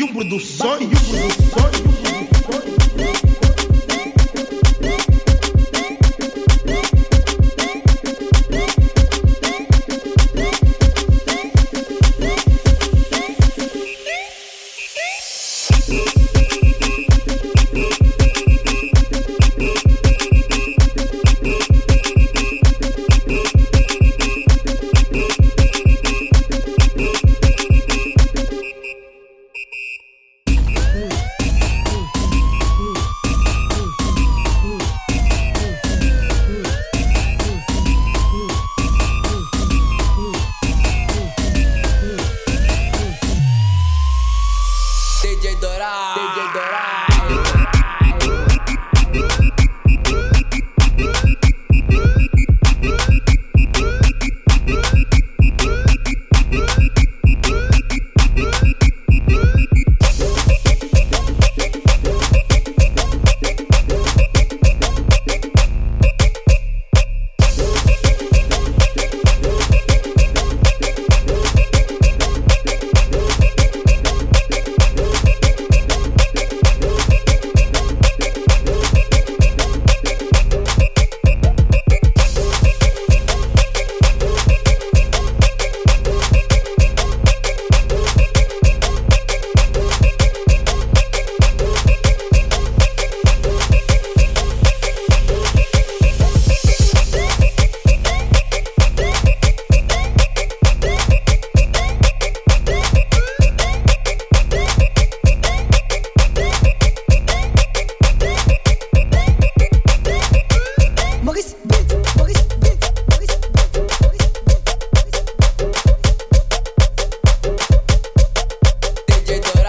Bate um produções. Bate um produções. que todo